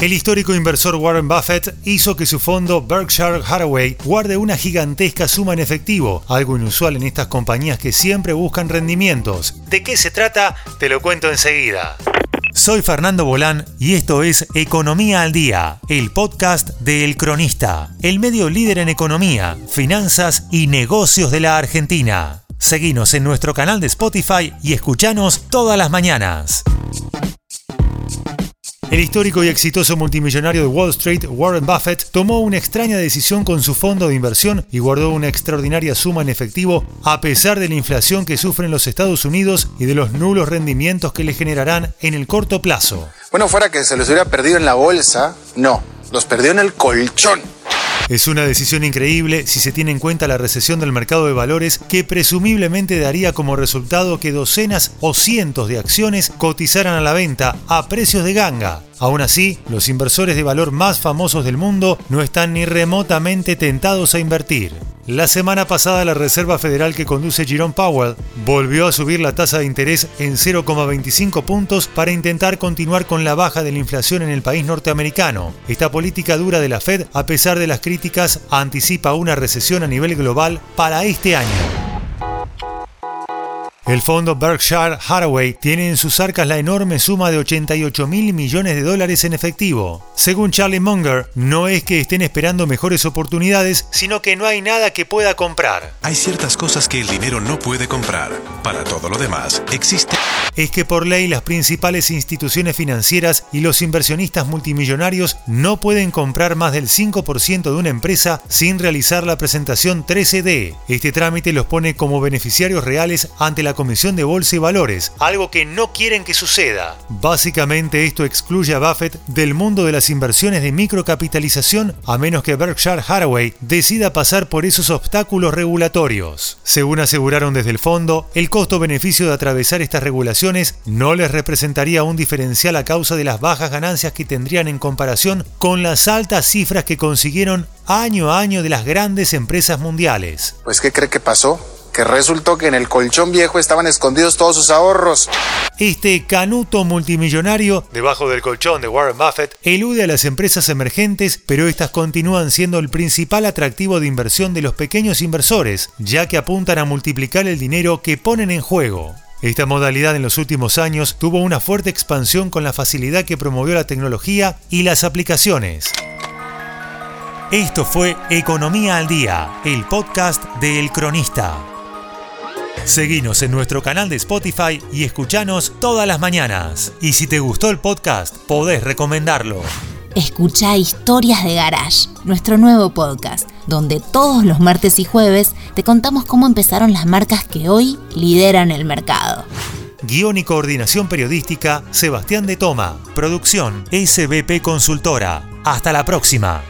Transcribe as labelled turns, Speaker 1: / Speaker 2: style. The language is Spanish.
Speaker 1: El histórico inversor Warren Buffett hizo que su fondo Berkshire Hathaway guarde una gigantesca suma en efectivo, algo inusual en estas compañías que siempre buscan rendimientos. ¿De qué se trata? Te lo cuento enseguida. Soy Fernando Bolán y esto es Economía al Día, el podcast de El Cronista, el medio líder en economía, finanzas y negocios de la Argentina. Seguinos en nuestro canal de Spotify y escuchanos todas las mañanas. El histórico y exitoso multimillonario de Wall Street, Warren Buffett, tomó una extraña decisión con su fondo de inversión y guardó una extraordinaria suma en efectivo a pesar de la inflación que sufren los Estados Unidos y de los nulos rendimientos que le generarán en el corto plazo.
Speaker 2: Bueno, fuera que se los hubiera perdido en la bolsa, no, los perdió en el colchón.
Speaker 1: Es una decisión increíble si se tiene en cuenta la recesión del mercado de valores que presumiblemente daría como resultado que docenas o cientos de acciones cotizaran a la venta a precios de ganga. Aún así, los inversores de valor más famosos del mundo no están ni remotamente tentados a invertir. La semana pasada la Reserva Federal que conduce Jerome Powell volvió a subir la tasa de interés en 0,25 puntos para intentar continuar con la baja de la inflación en el país norteamericano. Esta política dura de la Fed, a pesar de las críticas, anticipa una recesión a nivel global para este año. El fondo Berkshire Hathaway tiene en sus arcas la enorme suma de 88 mil millones de dólares en efectivo. Según Charlie Munger, no es que estén esperando mejores oportunidades, sino que no hay nada que pueda comprar.
Speaker 3: Hay ciertas cosas que el dinero no puede comprar. Para todo lo demás, existe...
Speaker 1: Es que por ley las principales instituciones financieras y los inversionistas multimillonarios no pueden comprar más del 5% de una empresa sin realizar la presentación 13D. Este trámite los pone como beneficiarios reales ante la Comisión de Bolsa y Valores, algo que no quieren que suceda. Básicamente esto excluye a Buffett del mundo de las inversiones de microcapitalización a menos que Berkshire Hathaway decida pasar por esos obstáculos regulatorios. Según aseguraron desde el fondo, el costo-beneficio de atravesar estas regulaciones no les representaría un diferencial a causa de las bajas ganancias que tendrían en comparación con las altas cifras que consiguieron año a año de las grandes empresas mundiales.
Speaker 2: Pues ¿qué cree que pasó? Resultó que en el colchón viejo estaban escondidos todos sus ahorros.
Speaker 1: Este canuto multimillonario, debajo del colchón de Warren Buffett, elude a las empresas emergentes, pero estas continúan siendo el principal atractivo de inversión de los pequeños inversores, ya que apuntan a multiplicar el dinero que ponen en juego. Esta modalidad en los últimos años tuvo una fuerte expansión con la facilidad que promovió la tecnología y las aplicaciones. Esto fue Economía al Día, el podcast de El Cronista. Seguinos en nuestro canal de Spotify y escuchanos todas las mañanas. Y si te gustó el podcast, podés recomendarlo.
Speaker 4: Escucha Historias de Garage, nuestro nuevo podcast, donde todos los martes y jueves te contamos cómo empezaron las marcas que hoy lideran el mercado.
Speaker 1: Guión y coordinación periodística, Sebastián de Toma. Producción, SBP Consultora. Hasta la próxima.